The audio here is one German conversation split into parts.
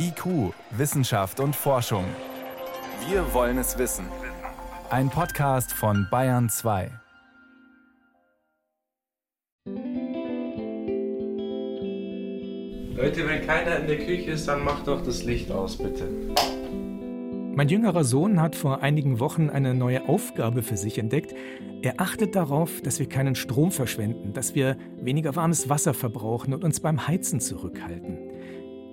IQ, Wissenschaft und Forschung. Wir wollen es wissen. Ein Podcast von Bayern 2. Leute, wenn keiner in der Küche ist, dann macht doch das Licht aus, bitte. Mein jüngerer Sohn hat vor einigen Wochen eine neue Aufgabe für sich entdeckt. Er achtet darauf, dass wir keinen Strom verschwenden, dass wir weniger warmes Wasser verbrauchen und uns beim Heizen zurückhalten.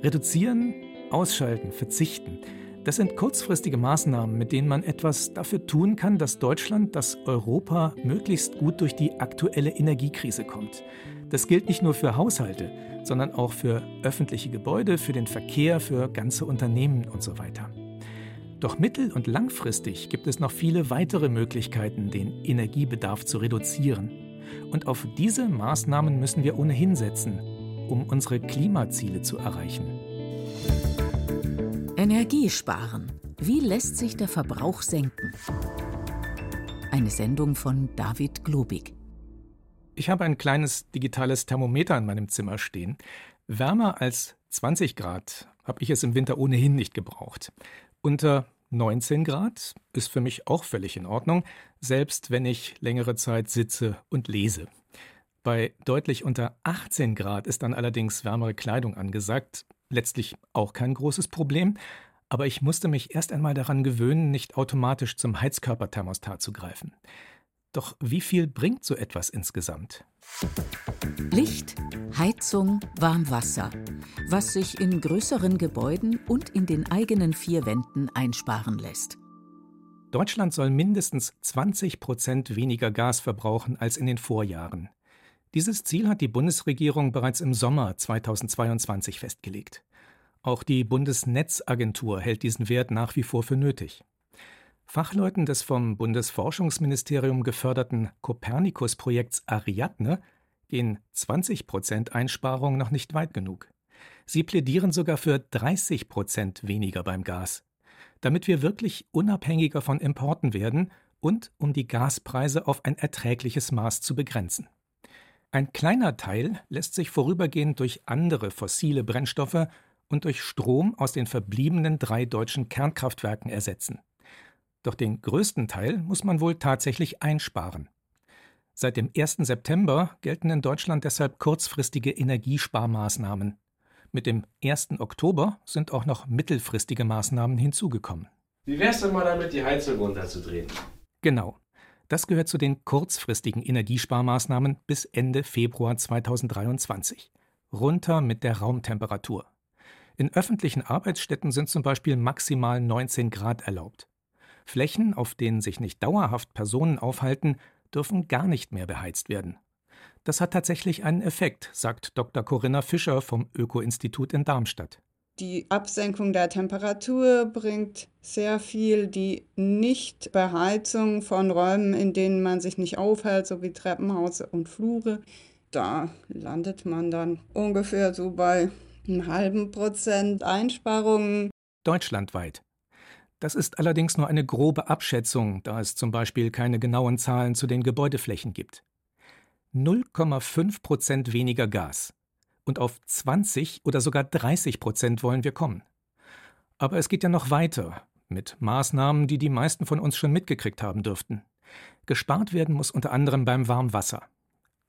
Reduzieren, ausschalten, verzichten. Das sind kurzfristige Maßnahmen, mit denen man etwas dafür tun kann, dass Deutschland, dass Europa möglichst gut durch die aktuelle Energiekrise kommt. Das gilt nicht nur für Haushalte, sondern auch für öffentliche Gebäude, für den Verkehr, für ganze Unternehmen und so weiter. Doch mittel- und langfristig gibt es noch viele weitere Möglichkeiten, den Energiebedarf zu reduzieren. Und auf diese Maßnahmen müssen wir ohnehin setzen, um unsere Klimaziele zu erreichen. Energiesparen. Wie lässt sich der Verbrauch senken? Eine Sendung von David Globig. Ich habe ein kleines digitales Thermometer in meinem Zimmer stehen. Wärmer als 20 Grad habe ich es im Winter ohnehin nicht gebraucht. Unter 19 Grad ist für mich auch völlig in Ordnung, selbst wenn ich längere Zeit sitze und lese. Bei deutlich unter 18 Grad ist dann allerdings wärmere Kleidung angesagt. Letztlich auch kein großes Problem, aber ich musste mich erst einmal daran gewöhnen, nicht automatisch zum Heizkörperthermostat zu greifen. Doch wie viel bringt so etwas insgesamt? Licht, Heizung, Warmwasser, was sich in größeren Gebäuden und in den eigenen vier Wänden einsparen lässt. Deutschland soll mindestens 20 Prozent weniger Gas verbrauchen als in den Vorjahren. Dieses Ziel hat die Bundesregierung bereits im Sommer 2022 festgelegt. Auch die Bundesnetzagentur hält diesen Wert nach wie vor für nötig. Fachleuten des vom Bundesforschungsministerium geförderten Copernicus-Projekts Ariadne gehen 20 Prozent Einsparung noch nicht weit genug. Sie plädieren sogar für 30 Prozent weniger beim Gas, damit wir wirklich unabhängiger von Importen werden und um die Gaspreise auf ein erträgliches Maß zu begrenzen. Ein kleiner Teil lässt sich vorübergehend durch andere fossile Brennstoffe und durch Strom aus den verbliebenen drei deutschen Kernkraftwerken ersetzen. Doch den größten Teil muss man wohl tatsächlich einsparen. Seit dem 1. September gelten in Deutschland deshalb kurzfristige Energiesparmaßnahmen. Mit dem 1. Oktober sind auch noch mittelfristige Maßnahmen hinzugekommen. Wie wär's denn mal damit, die Heizung runterzudrehen? Genau. Das gehört zu den kurzfristigen Energiesparmaßnahmen bis Ende Februar 2023. Runter mit der Raumtemperatur. In öffentlichen Arbeitsstätten sind zum Beispiel maximal 19 Grad erlaubt. Flächen, auf denen sich nicht dauerhaft Personen aufhalten, dürfen gar nicht mehr beheizt werden. Das hat tatsächlich einen Effekt, sagt Dr. Corinna Fischer vom Öko-Institut in Darmstadt. Die Absenkung der Temperatur bringt sehr viel. Die Nichtbeheizung von Räumen, in denen man sich nicht aufhält, so wie Treppenhaus und Flure, da landet man dann ungefähr so bei einem halben Prozent Einsparungen. Deutschlandweit. Das ist allerdings nur eine grobe Abschätzung, da es zum Beispiel keine genauen Zahlen zu den Gebäudeflächen gibt. 0,5 Prozent weniger Gas. Und auf 20 oder sogar 30 Prozent wollen wir kommen. Aber es geht ja noch weiter, mit Maßnahmen, die die meisten von uns schon mitgekriegt haben dürften. Gespart werden muss unter anderem beim Warmwasser.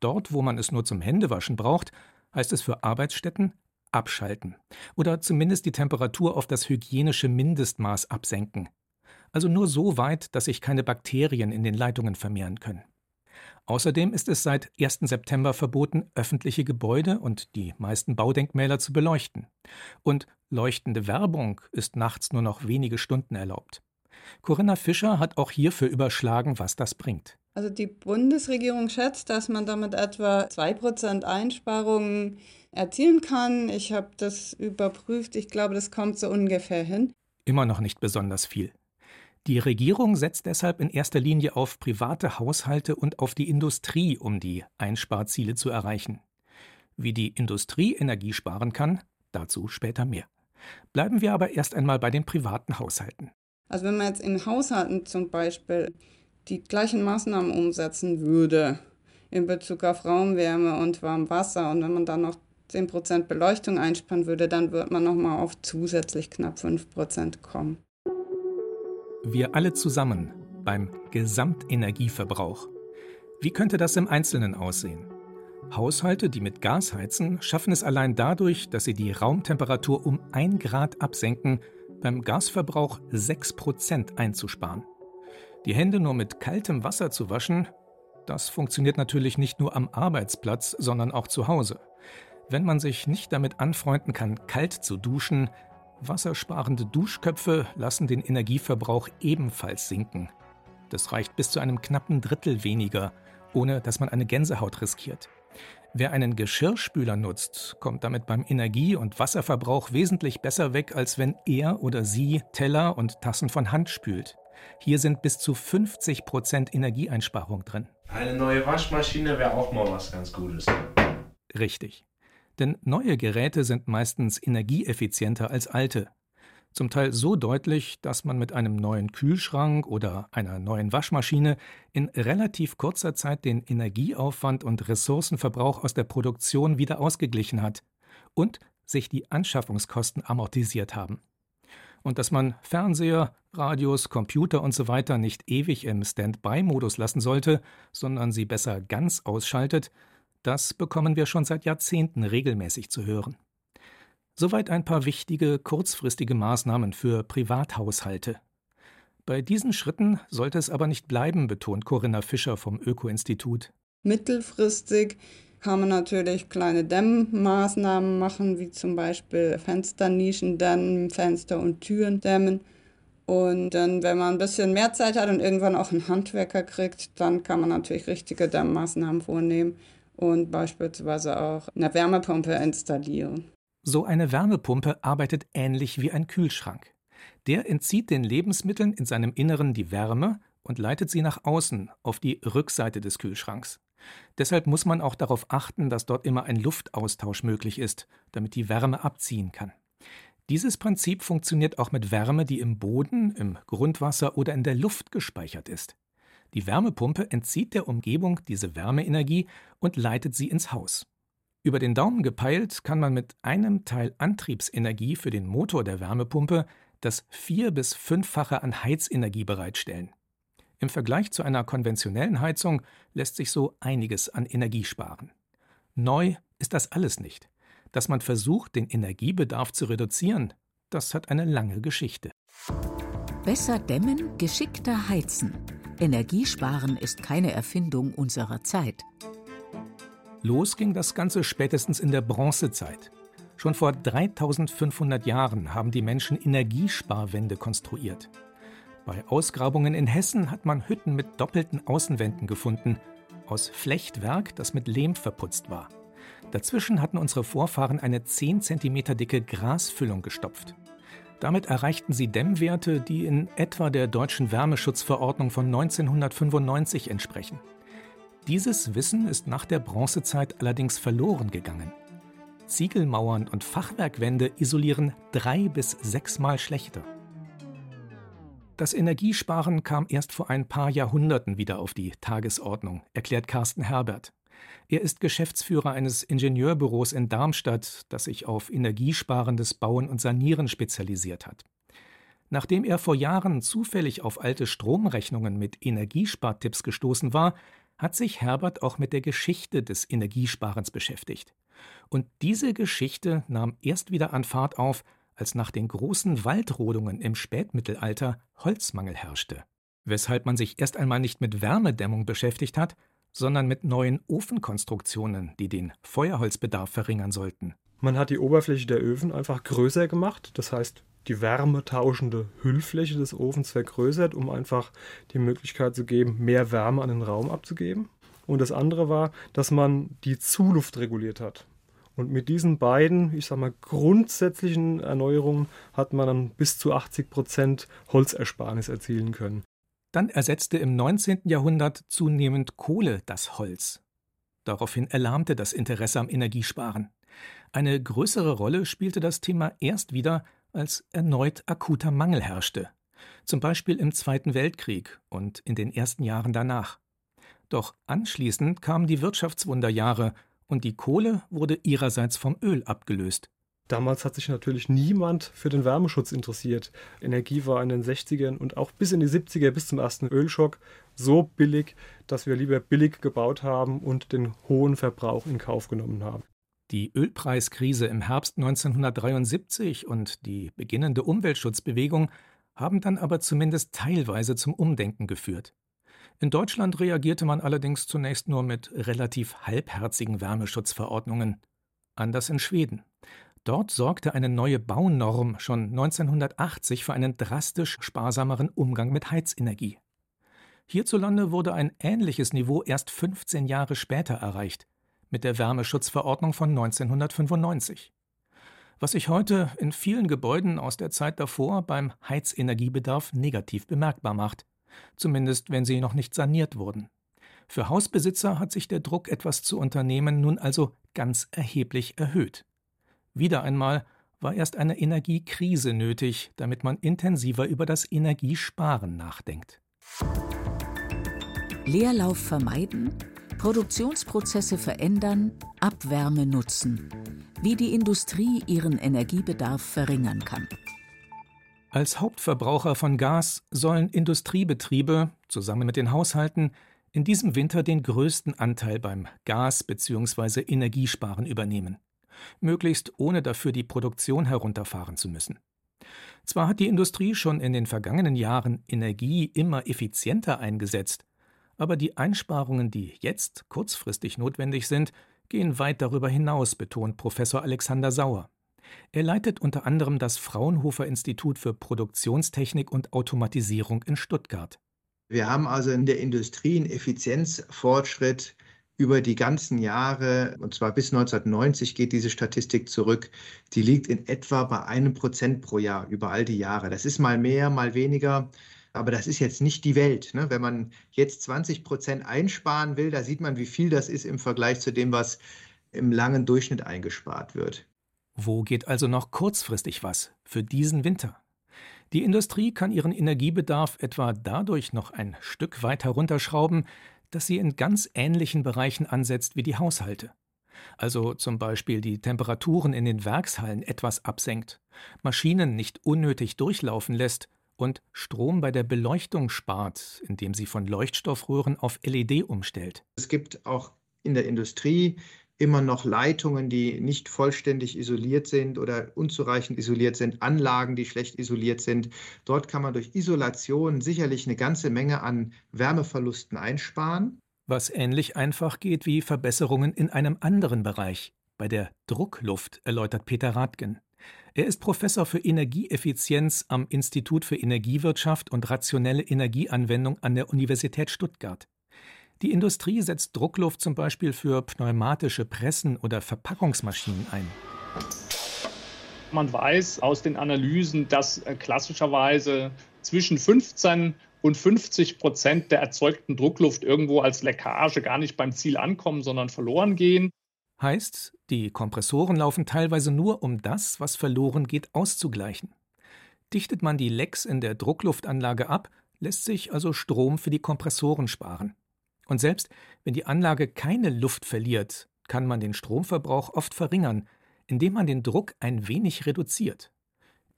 Dort, wo man es nur zum Händewaschen braucht, heißt es für Arbeitsstätten abschalten oder zumindest die Temperatur auf das hygienische Mindestmaß absenken. Also nur so weit, dass sich keine Bakterien in den Leitungen vermehren können. Außerdem ist es seit 1. September verboten, öffentliche Gebäude und die meisten Baudenkmäler zu beleuchten. Und leuchtende Werbung ist nachts nur noch wenige Stunden erlaubt. Corinna Fischer hat auch hierfür überschlagen, was das bringt. Also die Bundesregierung schätzt, dass man damit etwa 2% Einsparungen erzielen kann. Ich habe das überprüft. Ich glaube, das kommt so ungefähr hin. Immer noch nicht besonders viel. Die Regierung setzt deshalb in erster Linie auf private Haushalte und auf die Industrie, um die Einsparziele zu erreichen. Wie die Industrie Energie sparen kann, dazu später mehr. Bleiben wir aber erst einmal bei den privaten Haushalten. Also wenn man jetzt in Haushalten zum Beispiel die gleichen Maßnahmen umsetzen würde in Bezug auf Raumwärme und Warmwasser und wenn man dann noch 10% Beleuchtung einsparen würde, dann wird man nochmal auf zusätzlich knapp 5% kommen. Wir alle zusammen beim Gesamtenergieverbrauch. Wie könnte das im Einzelnen aussehen? Haushalte, die mit Gas heizen, schaffen es allein dadurch, dass sie die Raumtemperatur um 1 Grad absenken, beim Gasverbrauch 6% einzusparen. Die Hände nur mit kaltem Wasser zu waschen, das funktioniert natürlich nicht nur am Arbeitsplatz, sondern auch zu Hause. Wenn man sich nicht damit anfreunden kann, kalt zu duschen, wassersparende Duschköpfe lassen den Energieverbrauch ebenfalls sinken. Das reicht bis zu einem knappen Drittel weniger, ohne dass man eine Gänsehaut riskiert. Wer einen Geschirrspüler nutzt, kommt damit beim Energie- und Wasserverbrauch wesentlich besser weg, als wenn er oder sie Teller und Tassen von Hand spült. Hier sind bis zu 50 Prozent Energieeinsparung drin. Eine neue Waschmaschine wäre auch mal was ganz Gutes. Richtig. Denn neue Geräte sind meistens energieeffizienter als alte. Zum Teil so deutlich, dass man mit einem neuen Kühlschrank oder einer neuen Waschmaschine in relativ kurzer Zeit den Energieaufwand und Ressourcenverbrauch aus der Produktion wieder ausgeglichen hat und sich die Anschaffungskosten amortisiert haben. Und dass man Fernseher, Radios, Computer usw. So nicht ewig im Standby-Modus lassen sollte, sondern sie besser ganz ausschaltet, das bekommen wir schon seit Jahrzehnten regelmäßig zu hören. Soweit ein paar wichtige, kurzfristige Maßnahmen für Privathaushalte. Bei diesen Schritten sollte es aber nicht bleiben, betont Corinna Fischer vom Öko-Institut. Mittelfristig kann man natürlich kleine Dämmmaßnahmen machen, wie zum Beispiel Fensternischen dämmen, Fenster und Türen dämmen. Und dann, wenn man ein bisschen mehr Zeit hat und irgendwann auch einen Handwerker kriegt, dann kann man natürlich richtige Dämmmaßnahmen vornehmen und beispielsweise auch eine Wärmepumpe installieren. So eine Wärmepumpe arbeitet ähnlich wie ein Kühlschrank. Der entzieht den Lebensmitteln in seinem Inneren die Wärme und leitet sie nach außen auf die Rückseite des Kühlschranks. Deshalb muss man auch darauf achten, dass dort immer ein Luftaustausch möglich ist, damit die Wärme abziehen kann. Dieses Prinzip funktioniert auch mit Wärme, die im Boden, im Grundwasser oder in der Luft gespeichert ist. Die Wärmepumpe entzieht der Umgebung diese Wärmeenergie und leitet sie ins Haus. Über den Daumen gepeilt kann man mit einem Teil Antriebsenergie für den Motor der Wärmepumpe das vier- bis fünffache an Heizenergie bereitstellen. Im Vergleich zu einer konventionellen Heizung lässt sich so einiges an Energie sparen. Neu ist das alles nicht. Dass man versucht, den Energiebedarf zu reduzieren, das hat eine lange Geschichte. Besser dämmen, geschickter heizen. Energiesparen ist keine Erfindung unserer Zeit. Los ging das Ganze spätestens in der Bronzezeit. Schon vor 3500 Jahren haben die Menschen Energiesparwände konstruiert. Bei Ausgrabungen in Hessen hat man Hütten mit doppelten Außenwänden gefunden, aus Flechtwerk, das mit Lehm verputzt war. Dazwischen hatten unsere Vorfahren eine 10 cm dicke Grasfüllung gestopft. Damit erreichten sie Dämmwerte, die in etwa der deutschen Wärmeschutzverordnung von 1995 entsprechen. Dieses Wissen ist nach der Bronzezeit allerdings verloren gegangen. Ziegelmauern und Fachwerkwände isolieren drei bis sechsmal schlechter. Das Energiesparen kam erst vor ein paar Jahrhunderten wieder auf die Tagesordnung, erklärt Carsten Herbert. Er ist Geschäftsführer eines Ingenieurbüros in Darmstadt, das sich auf energiesparendes Bauen und Sanieren spezialisiert hat. Nachdem er vor Jahren zufällig auf alte Stromrechnungen mit Energiespartipps gestoßen war, hat sich Herbert auch mit der Geschichte des Energiesparens beschäftigt. Und diese Geschichte nahm erst wieder an Fahrt auf, als nach den großen Waldrodungen im Spätmittelalter Holzmangel herrschte, weshalb man sich erst einmal nicht mit Wärmedämmung beschäftigt hat, sondern mit neuen Ofenkonstruktionen, die den Feuerholzbedarf verringern sollten. Man hat die Oberfläche der Öfen einfach größer gemacht, das heißt die wärmetauschende Hüllfläche des Ofens vergrößert, um einfach die Möglichkeit zu geben, mehr Wärme an den Raum abzugeben. Und das andere war, dass man die Zuluft reguliert hat. Und mit diesen beiden, ich sag mal, grundsätzlichen Erneuerungen hat man dann bis zu 80 Prozent Holzersparnis erzielen können. Dann ersetzte im 19. Jahrhundert zunehmend Kohle das Holz. Daraufhin erlahmte das Interesse am Energiesparen. Eine größere Rolle spielte das Thema erst wieder, als erneut akuter Mangel herrschte, zum Beispiel im Zweiten Weltkrieg und in den ersten Jahren danach. Doch anschließend kamen die Wirtschaftswunderjahre und die Kohle wurde ihrerseits vom Öl abgelöst. Damals hat sich natürlich niemand für den Wärmeschutz interessiert. Energie war in den 60ern und auch bis in die 70er, bis zum ersten Ölschock, so billig, dass wir lieber billig gebaut haben und den hohen Verbrauch in Kauf genommen haben. Die Ölpreiskrise im Herbst 1973 und die beginnende Umweltschutzbewegung haben dann aber zumindest teilweise zum Umdenken geführt. In Deutschland reagierte man allerdings zunächst nur mit relativ halbherzigen Wärmeschutzverordnungen. Anders in Schweden. Dort sorgte eine neue Baunorm schon 1980 für einen drastisch sparsameren Umgang mit Heizenergie. Hierzulande wurde ein ähnliches Niveau erst 15 Jahre später erreicht, mit der Wärmeschutzverordnung von 1995. Was sich heute in vielen Gebäuden aus der Zeit davor beim Heizenergiebedarf negativ bemerkbar macht, zumindest wenn sie noch nicht saniert wurden. Für Hausbesitzer hat sich der Druck, etwas zu unternehmen, nun also ganz erheblich erhöht. Wieder einmal war erst eine Energiekrise nötig, damit man intensiver über das Energiesparen nachdenkt. Leerlauf vermeiden, Produktionsprozesse verändern, Abwärme nutzen. Wie die Industrie ihren Energiebedarf verringern kann. Als Hauptverbraucher von Gas sollen Industriebetriebe zusammen mit den Haushalten in diesem Winter den größten Anteil beim Gas- bzw. Energiesparen übernehmen möglichst ohne dafür die Produktion herunterfahren zu müssen. Zwar hat die Industrie schon in den vergangenen Jahren Energie immer effizienter eingesetzt, aber die Einsparungen, die jetzt kurzfristig notwendig sind, gehen weit darüber hinaus, betont Professor Alexander Sauer. Er leitet unter anderem das Fraunhofer Institut für Produktionstechnik und Automatisierung in Stuttgart. Wir haben also in der Industrie einen Effizienzfortschritt über die ganzen Jahre, und zwar bis 1990 geht diese Statistik zurück, die liegt in etwa bei einem Prozent pro Jahr über all die Jahre. Das ist mal mehr, mal weniger. Aber das ist jetzt nicht die Welt. Ne? Wenn man jetzt 20 Prozent einsparen will, da sieht man, wie viel das ist im Vergleich zu dem, was im langen Durchschnitt eingespart wird. Wo geht also noch kurzfristig was für diesen Winter? Die Industrie kann ihren Energiebedarf etwa dadurch noch ein Stück weit herunterschrauben, dass sie in ganz ähnlichen Bereichen ansetzt wie die Haushalte. Also zum Beispiel die Temperaturen in den Werkshallen etwas absenkt, Maschinen nicht unnötig durchlaufen lässt und Strom bei der Beleuchtung spart, indem sie von Leuchtstoffröhren auf LED umstellt. Es gibt auch in der Industrie immer noch Leitungen, die nicht vollständig isoliert sind oder unzureichend isoliert sind, Anlagen, die schlecht isoliert sind. Dort kann man durch Isolation sicherlich eine ganze Menge an Wärmeverlusten einsparen. Was ähnlich einfach geht wie Verbesserungen in einem anderen Bereich, bei der Druckluft, erläutert Peter Rathgen. Er ist Professor für Energieeffizienz am Institut für Energiewirtschaft und rationelle Energieanwendung an der Universität Stuttgart. Die Industrie setzt Druckluft zum Beispiel für pneumatische Pressen oder Verpackungsmaschinen ein. Man weiß aus den Analysen, dass äh, klassischerweise zwischen 15 und 50 Prozent der erzeugten Druckluft irgendwo als Leckage gar nicht beim Ziel ankommen, sondern verloren gehen. Heißt, die Kompressoren laufen teilweise nur, um das, was verloren geht, auszugleichen. Dichtet man die Lecks in der Druckluftanlage ab, lässt sich also Strom für die Kompressoren sparen. Und selbst wenn die Anlage keine Luft verliert, kann man den Stromverbrauch oft verringern, indem man den Druck ein wenig reduziert.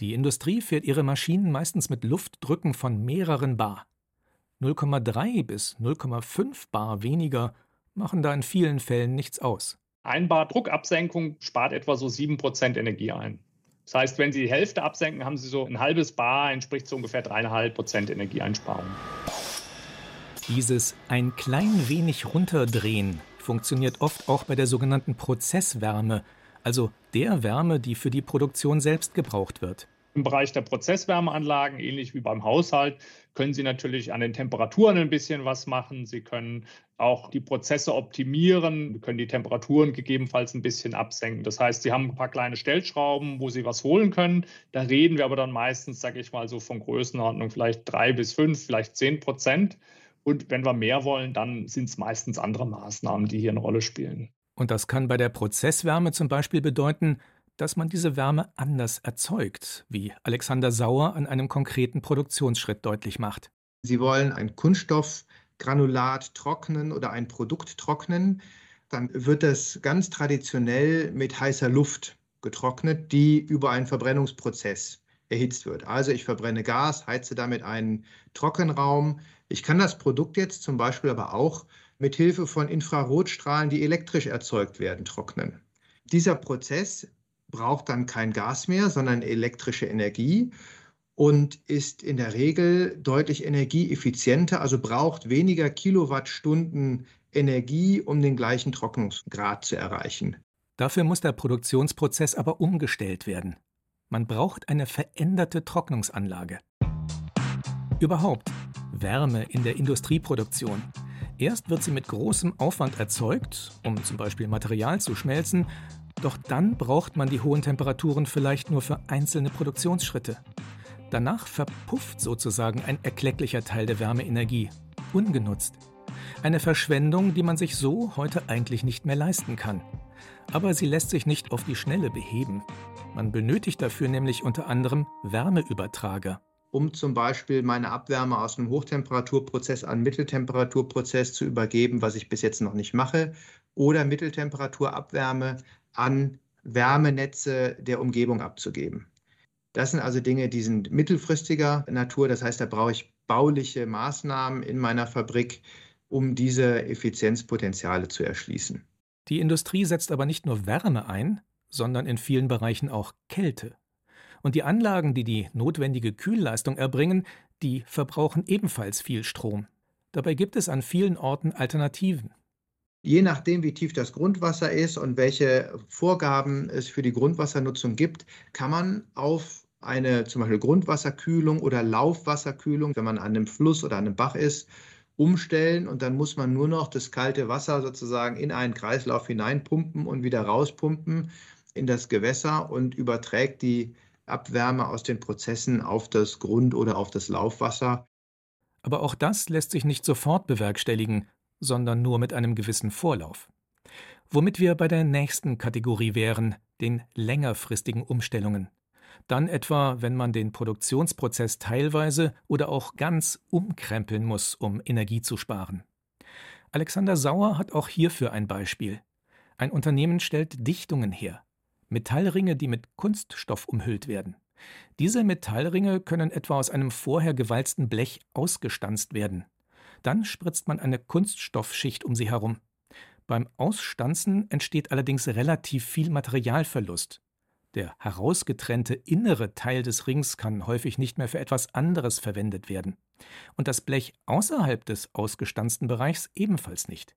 Die Industrie fährt ihre Maschinen meistens mit Luftdrücken von mehreren Bar. 0,3 bis 0,5 Bar weniger machen da in vielen Fällen nichts aus. Ein Bar Druckabsenkung spart etwa so 7% Energie ein. Das heißt, wenn Sie die Hälfte absenken, haben Sie so ein halbes Bar, entspricht so ungefähr 3,5% Energieeinsparung. Dieses ein klein wenig runterdrehen funktioniert oft auch bei der sogenannten Prozesswärme, also der Wärme, die für die Produktion selbst gebraucht wird. Im Bereich der Prozesswärmeanlagen, ähnlich wie beim Haushalt, können Sie natürlich an den Temperaturen ein bisschen was machen. Sie können auch die Prozesse optimieren, Sie können die Temperaturen gegebenenfalls ein bisschen absenken. Das heißt, Sie haben ein paar kleine Stellschrauben, wo Sie was holen können. Da reden wir aber dann meistens, sage ich mal, so von Größenordnung vielleicht drei bis fünf, vielleicht zehn Prozent. Und wenn wir mehr wollen, dann sind es meistens andere Maßnahmen, die hier eine Rolle spielen. Und das kann bei der Prozesswärme zum Beispiel bedeuten, dass man diese Wärme anders erzeugt, wie Alexander Sauer an einem konkreten Produktionsschritt deutlich macht. Sie wollen ein Kunststoffgranulat trocknen oder ein Produkt trocknen. dann wird das ganz traditionell mit heißer Luft getrocknet, die über einen Verbrennungsprozess erhitzt wird. Also ich verbrenne Gas, heize damit einen Trockenraum. Ich kann das Produkt jetzt zum Beispiel aber auch mit Hilfe von Infrarotstrahlen, die elektrisch erzeugt werden, trocknen. Dieser Prozess braucht dann kein Gas mehr, sondern elektrische Energie und ist in der Regel deutlich energieeffizienter, also braucht weniger Kilowattstunden Energie, um den gleichen Trocknungsgrad zu erreichen. Dafür muss der Produktionsprozess aber umgestellt werden. Man braucht eine veränderte Trocknungsanlage. Überhaupt Wärme in der Industrieproduktion. Erst wird sie mit großem Aufwand erzeugt, um zum Beispiel Material zu schmelzen, doch dann braucht man die hohen Temperaturen vielleicht nur für einzelne Produktionsschritte. Danach verpufft sozusagen ein erklecklicher Teil der Wärmeenergie, ungenutzt. Eine Verschwendung, die man sich so heute eigentlich nicht mehr leisten kann. Aber sie lässt sich nicht auf die Schnelle beheben. Man benötigt dafür nämlich unter anderem Wärmeübertrager. Um zum Beispiel meine Abwärme aus einem Hochtemperaturprozess an Mitteltemperaturprozess zu übergeben, was ich bis jetzt noch nicht mache, oder Mitteltemperaturabwärme an Wärmenetze der Umgebung abzugeben. Das sind also Dinge, die sind mittelfristiger Natur. Das heißt, da brauche ich bauliche Maßnahmen in meiner Fabrik, um diese Effizienzpotenziale zu erschließen. Die Industrie setzt aber nicht nur Wärme ein, sondern in vielen Bereichen auch Kälte. Und die Anlagen, die die notwendige Kühlleistung erbringen, die verbrauchen ebenfalls viel Strom. Dabei gibt es an vielen Orten Alternativen. Je nachdem, wie tief das Grundwasser ist und welche Vorgaben es für die Grundwassernutzung gibt, kann man auf eine zum Beispiel Grundwasserkühlung oder Laufwasserkühlung, wenn man an einem Fluss oder an einem Bach ist, umstellen und dann muss man nur noch das kalte Wasser sozusagen in einen Kreislauf hineinpumpen und wieder rauspumpen in das Gewässer und überträgt die Abwärme aus den Prozessen auf das Grund- oder auf das Laufwasser. Aber auch das lässt sich nicht sofort bewerkstelligen, sondern nur mit einem gewissen Vorlauf. Womit wir bei der nächsten Kategorie wären, den längerfristigen Umstellungen. Dann etwa, wenn man den Produktionsprozess teilweise oder auch ganz umkrempeln muss, um Energie zu sparen. Alexander Sauer hat auch hierfür ein Beispiel. Ein Unternehmen stellt Dichtungen her. Metallringe, die mit Kunststoff umhüllt werden. Diese Metallringe können etwa aus einem vorher gewalzten Blech ausgestanzt werden. Dann spritzt man eine Kunststoffschicht um sie herum. Beim Ausstanzen entsteht allerdings relativ viel Materialverlust. Der herausgetrennte innere Teil des Rings kann häufig nicht mehr für etwas anderes verwendet werden. Und das Blech außerhalb des ausgestanzten Bereichs ebenfalls nicht.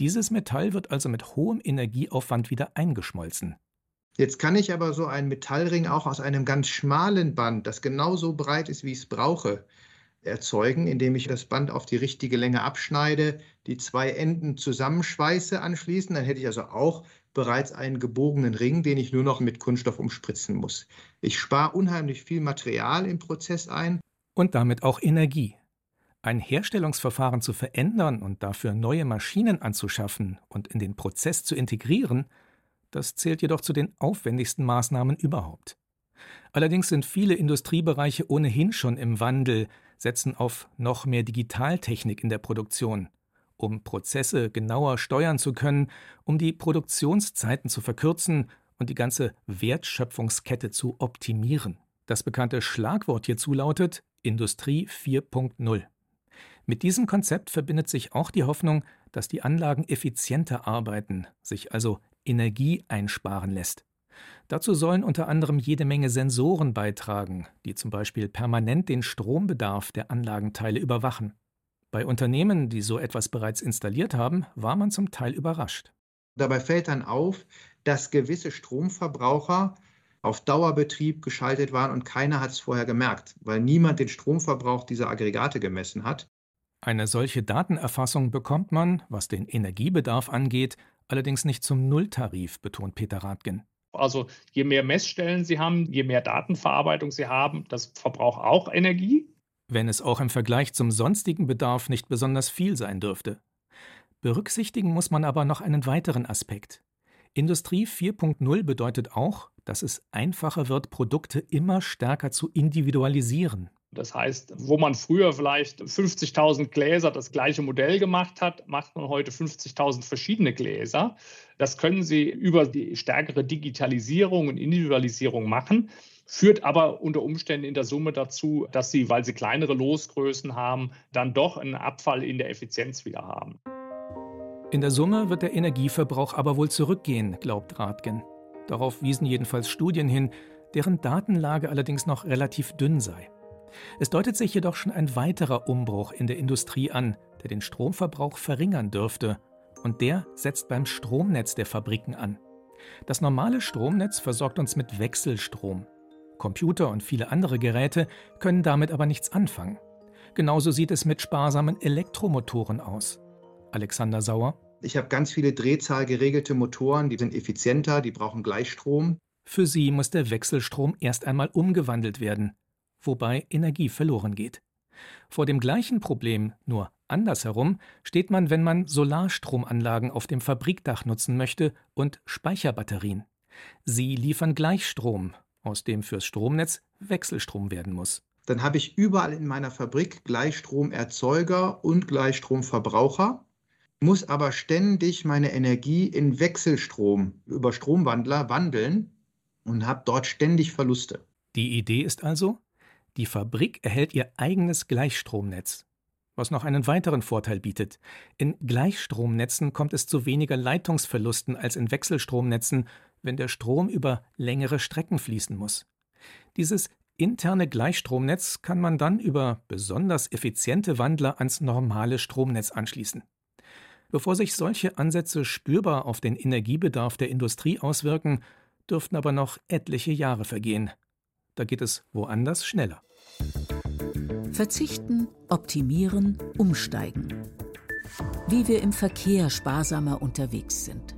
Dieses Metall wird also mit hohem Energieaufwand wieder eingeschmolzen. Jetzt kann ich aber so einen Metallring auch aus einem ganz schmalen Band, das genauso breit ist, wie ich es brauche, erzeugen, indem ich das Band auf die richtige Länge abschneide, die zwei Enden zusammenschweiße anschließend. Dann hätte ich also auch bereits einen gebogenen Ring, den ich nur noch mit Kunststoff umspritzen muss. Ich spare unheimlich viel Material im Prozess ein. Und damit auch Energie. Ein Herstellungsverfahren zu verändern und dafür neue Maschinen anzuschaffen und in den Prozess zu integrieren, das zählt jedoch zu den aufwendigsten Maßnahmen überhaupt. Allerdings sind viele Industriebereiche ohnehin schon im Wandel, setzen auf noch mehr Digitaltechnik in der Produktion, um Prozesse genauer steuern zu können, um die Produktionszeiten zu verkürzen und die ganze Wertschöpfungskette zu optimieren. Das bekannte Schlagwort hierzu lautet Industrie 4.0. Mit diesem Konzept verbindet sich auch die Hoffnung, dass die Anlagen effizienter arbeiten, sich also Energie einsparen lässt. Dazu sollen unter anderem jede Menge Sensoren beitragen, die zum Beispiel permanent den Strombedarf der Anlagenteile überwachen. Bei Unternehmen, die so etwas bereits installiert haben, war man zum Teil überrascht. Dabei fällt dann auf, dass gewisse Stromverbraucher auf Dauerbetrieb geschaltet waren und keiner hat es vorher gemerkt, weil niemand den Stromverbrauch dieser Aggregate gemessen hat. Eine solche Datenerfassung bekommt man, was den Energiebedarf angeht, allerdings nicht zum Nulltarif, betont Peter Radgen. Also je mehr Messstellen Sie haben, je mehr Datenverarbeitung Sie haben, das verbraucht auch Energie. Wenn es auch im Vergleich zum sonstigen Bedarf nicht besonders viel sein dürfte. Berücksichtigen muss man aber noch einen weiteren Aspekt. Industrie 4.0 bedeutet auch, dass es einfacher wird, Produkte immer stärker zu individualisieren. Das heißt, wo man früher vielleicht 50.000 Gläser das gleiche Modell gemacht hat, macht man heute 50.000 verschiedene Gläser. Das können Sie über die stärkere Digitalisierung und Individualisierung machen führt aber unter Umständen in der Summe dazu, dass sie, weil sie kleinere Losgrößen haben, dann doch einen Abfall in der Effizienz wieder haben. In der Summe wird der Energieverbrauch aber wohl zurückgehen, glaubt Rathgen. Darauf wiesen jedenfalls Studien hin, deren Datenlage allerdings noch relativ dünn sei. Es deutet sich jedoch schon ein weiterer Umbruch in der Industrie an, der den Stromverbrauch verringern dürfte. Und der setzt beim Stromnetz der Fabriken an. Das normale Stromnetz versorgt uns mit Wechselstrom. Computer und viele andere Geräte können damit aber nichts anfangen. Genauso sieht es mit sparsamen Elektromotoren aus. Alexander Sauer. Ich habe ganz viele Drehzahl geregelte Motoren, die sind effizienter, die brauchen Gleichstrom. Für sie muss der Wechselstrom erst einmal umgewandelt werden, wobei Energie verloren geht. Vor dem gleichen Problem, nur andersherum, steht man, wenn man Solarstromanlagen auf dem Fabrikdach nutzen möchte und Speicherbatterien. Sie liefern Gleichstrom, aus dem fürs Stromnetz Wechselstrom werden muss. Dann habe ich überall in meiner Fabrik Gleichstromerzeuger und Gleichstromverbraucher, muss aber ständig meine Energie in Wechselstrom über Stromwandler wandeln und habe dort ständig Verluste. Die Idee ist also, die Fabrik erhält ihr eigenes Gleichstromnetz, was noch einen weiteren Vorteil bietet. In Gleichstromnetzen kommt es zu weniger Leitungsverlusten als in Wechselstromnetzen, wenn der Strom über längere Strecken fließen muss. Dieses interne Gleichstromnetz kann man dann über besonders effiziente Wandler ans normale Stromnetz anschließen. Bevor sich solche Ansätze spürbar auf den Energiebedarf der Industrie auswirken, dürften aber noch etliche Jahre vergehen. Da geht es woanders schneller. Verzichten, optimieren, umsteigen. Wie wir im Verkehr sparsamer unterwegs sind.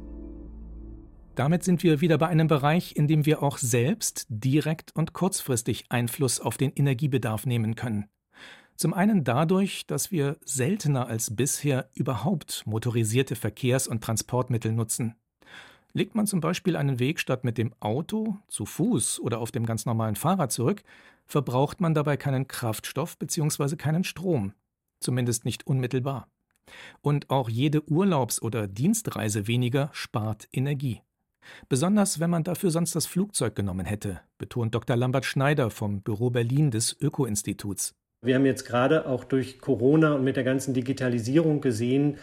Damit sind wir wieder bei einem Bereich, in dem wir auch selbst direkt und kurzfristig Einfluss auf den Energiebedarf nehmen können. Zum einen dadurch, dass wir seltener als bisher überhaupt motorisierte Verkehrs- und Transportmittel nutzen. Legt man zum Beispiel einen Weg statt mit dem Auto, zu Fuß oder auf dem ganz normalen Fahrrad zurück, verbraucht man dabei keinen Kraftstoff bzw. keinen Strom. Zumindest nicht unmittelbar. Und auch jede Urlaubs- oder Dienstreise weniger spart Energie. Besonders wenn man dafür sonst das Flugzeug genommen hätte, betont Dr. Lambert Schneider vom Büro Berlin des Öko-Instituts. Wir haben jetzt gerade auch durch Corona und mit der ganzen Digitalisierung gesehen,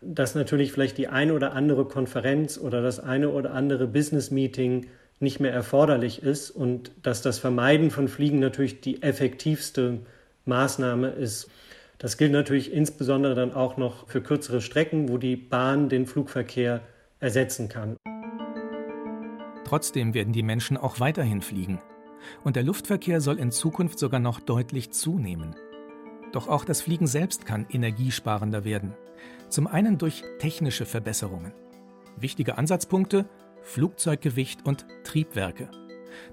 dass natürlich vielleicht die eine oder andere Konferenz oder das eine oder andere Business-Meeting nicht mehr erforderlich ist und dass das Vermeiden von Fliegen natürlich die effektivste Maßnahme ist. Das gilt natürlich insbesondere dann auch noch für kürzere Strecken, wo die Bahn den Flugverkehr ersetzen kann. Trotzdem werden die Menschen auch weiterhin fliegen. Und der Luftverkehr soll in Zukunft sogar noch deutlich zunehmen. Doch auch das Fliegen selbst kann energiesparender werden. Zum einen durch technische Verbesserungen. Wichtige Ansatzpunkte Flugzeuggewicht und Triebwerke.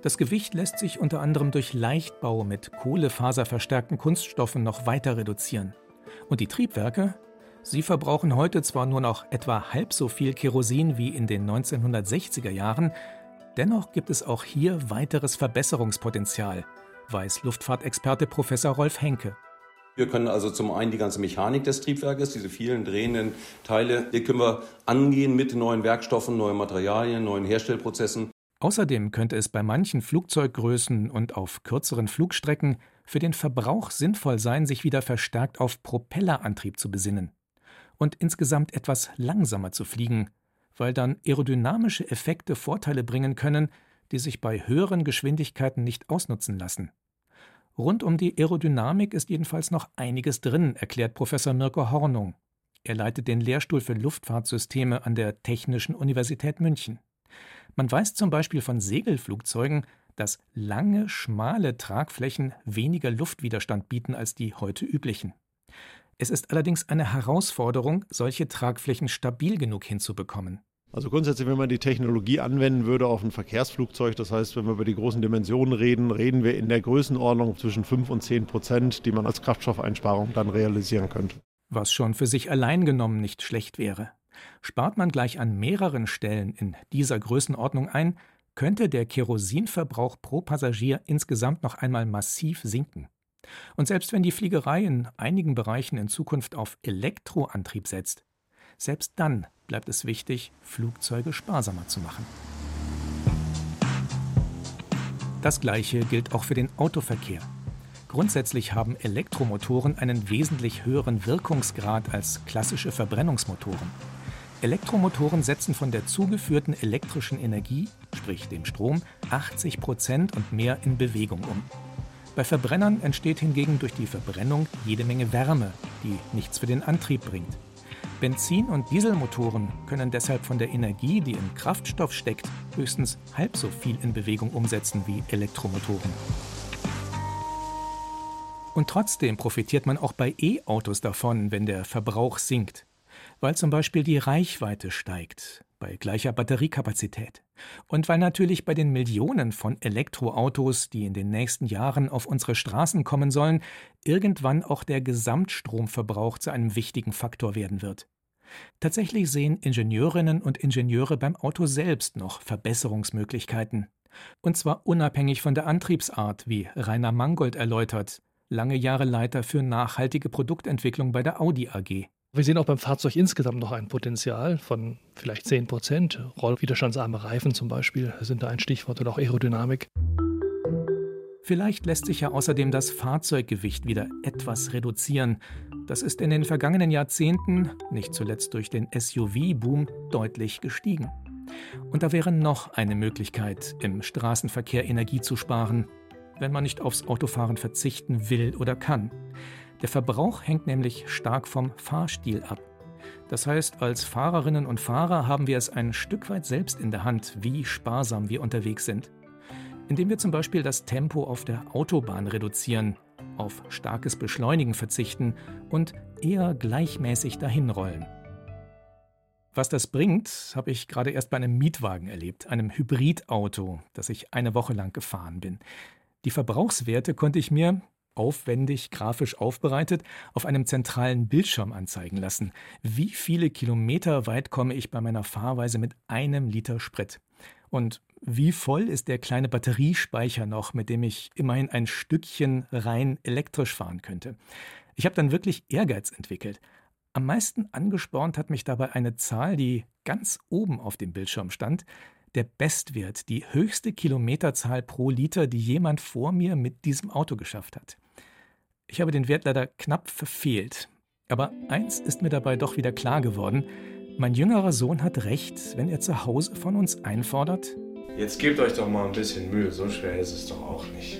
Das Gewicht lässt sich unter anderem durch Leichtbau mit kohlefaserverstärkten Kunststoffen noch weiter reduzieren. Und die Triebwerke? Sie verbrauchen heute zwar nur noch etwa halb so viel Kerosin wie in den 1960er Jahren, dennoch gibt es auch hier weiteres Verbesserungspotenzial, weiß Luftfahrtexperte Professor Rolf Henke. Wir können also zum einen die ganze Mechanik des Triebwerkes, diese vielen drehenden Teile, die können wir angehen mit neuen Werkstoffen, neuen Materialien, neuen Herstellprozessen. Außerdem könnte es bei manchen Flugzeuggrößen und auf kürzeren Flugstrecken für den Verbrauch sinnvoll sein, sich wieder verstärkt auf Propellerantrieb zu besinnen und insgesamt etwas langsamer zu fliegen, weil dann aerodynamische Effekte Vorteile bringen können, die sich bei höheren Geschwindigkeiten nicht ausnutzen lassen. Rund um die Aerodynamik ist jedenfalls noch einiges drin, erklärt Professor Mirko Hornung. Er leitet den Lehrstuhl für Luftfahrtsysteme an der Technischen Universität München. Man weiß zum Beispiel von Segelflugzeugen, dass lange, schmale Tragflächen weniger Luftwiderstand bieten als die heute üblichen. Es ist allerdings eine Herausforderung, solche Tragflächen stabil genug hinzubekommen. Also grundsätzlich, wenn man die Technologie anwenden würde auf ein Verkehrsflugzeug, das heißt, wenn wir über die großen Dimensionen reden, reden wir in der Größenordnung zwischen 5 und 10 Prozent, die man als Kraftstoffeinsparung dann realisieren könnte. Was schon für sich allein genommen nicht schlecht wäre. Spart man gleich an mehreren Stellen in dieser Größenordnung ein, könnte der Kerosinverbrauch pro Passagier insgesamt noch einmal massiv sinken. Und selbst wenn die Fliegerei in einigen Bereichen in Zukunft auf Elektroantrieb setzt, selbst dann bleibt es wichtig, Flugzeuge sparsamer zu machen. Das gleiche gilt auch für den Autoverkehr. Grundsätzlich haben Elektromotoren einen wesentlich höheren Wirkungsgrad als klassische Verbrennungsmotoren. Elektromotoren setzen von der zugeführten elektrischen Energie, sprich dem Strom, 80 Prozent und mehr in Bewegung um. Bei Verbrennern entsteht hingegen durch die Verbrennung jede Menge Wärme, die nichts für den Antrieb bringt. Benzin- und Dieselmotoren können deshalb von der Energie, die im Kraftstoff steckt, höchstens halb so viel in Bewegung umsetzen wie Elektromotoren. Und trotzdem profitiert man auch bei E-Autos davon, wenn der Verbrauch sinkt weil zum Beispiel die Reichweite steigt bei gleicher Batteriekapazität und weil natürlich bei den Millionen von Elektroautos, die in den nächsten Jahren auf unsere Straßen kommen sollen, irgendwann auch der Gesamtstromverbrauch zu einem wichtigen Faktor werden wird. Tatsächlich sehen Ingenieurinnen und Ingenieure beim Auto selbst noch Verbesserungsmöglichkeiten. Und zwar unabhängig von der Antriebsart, wie Rainer Mangold erläutert, lange Jahre Leiter für nachhaltige Produktentwicklung bei der Audi AG. Wir sehen auch beim Fahrzeug insgesamt noch ein Potenzial von vielleicht 10 Prozent. Rollwiderstandsarme Reifen zum Beispiel sind da ein Stichwort oder auch Aerodynamik. Vielleicht lässt sich ja außerdem das Fahrzeuggewicht wieder etwas reduzieren. Das ist in den vergangenen Jahrzehnten, nicht zuletzt durch den SUV-Boom, deutlich gestiegen. Und da wäre noch eine Möglichkeit, im Straßenverkehr Energie zu sparen, wenn man nicht aufs Autofahren verzichten will oder kann. Der Verbrauch hängt nämlich stark vom Fahrstil ab. Das heißt, als Fahrerinnen und Fahrer haben wir es ein Stück weit selbst in der Hand, wie sparsam wir unterwegs sind. Indem wir zum Beispiel das Tempo auf der Autobahn reduzieren, auf starkes Beschleunigen verzichten und eher gleichmäßig dahinrollen. Was das bringt, habe ich gerade erst bei einem Mietwagen erlebt, einem Hybridauto, das ich eine Woche lang gefahren bin. Die Verbrauchswerte konnte ich mir, aufwendig grafisch aufbereitet, auf einem zentralen Bildschirm anzeigen lassen. Wie viele Kilometer weit komme ich bei meiner Fahrweise mit einem Liter Sprit? Und wie voll ist der kleine Batteriespeicher noch, mit dem ich immerhin ein Stückchen rein elektrisch fahren könnte? Ich habe dann wirklich Ehrgeiz entwickelt. Am meisten angespornt hat mich dabei eine Zahl, die ganz oben auf dem Bildschirm stand, der Bestwert, die höchste Kilometerzahl pro Liter, die jemand vor mir mit diesem Auto geschafft hat. Ich habe den Wert leider knapp verfehlt. Aber eins ist mir dabei doch wieder klar geworden. Mein jüngerer Sohn hat recht, wenn er zu Hause von uns einfordert. Jetzt gebt euch doch mal ein bisschen Mühe, so schwer ist es doch auch nicht.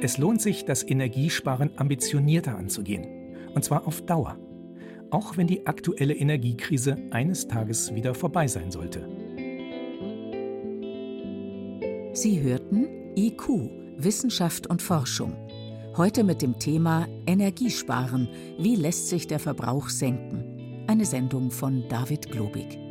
Es lohnt sich, das Energiesparen ambitionierter anzugehen. Und zwar auf Dauer. Auch wenn die aktuelle Energiekrise eines Tages wieder vorbei sein sollte. Sie hörten IQ, Wissenschaft und Forschung Heute mit dem Thema Energiesparen. Wie lässt sich der Verbrauch senken? Eine Sendung von David Globig.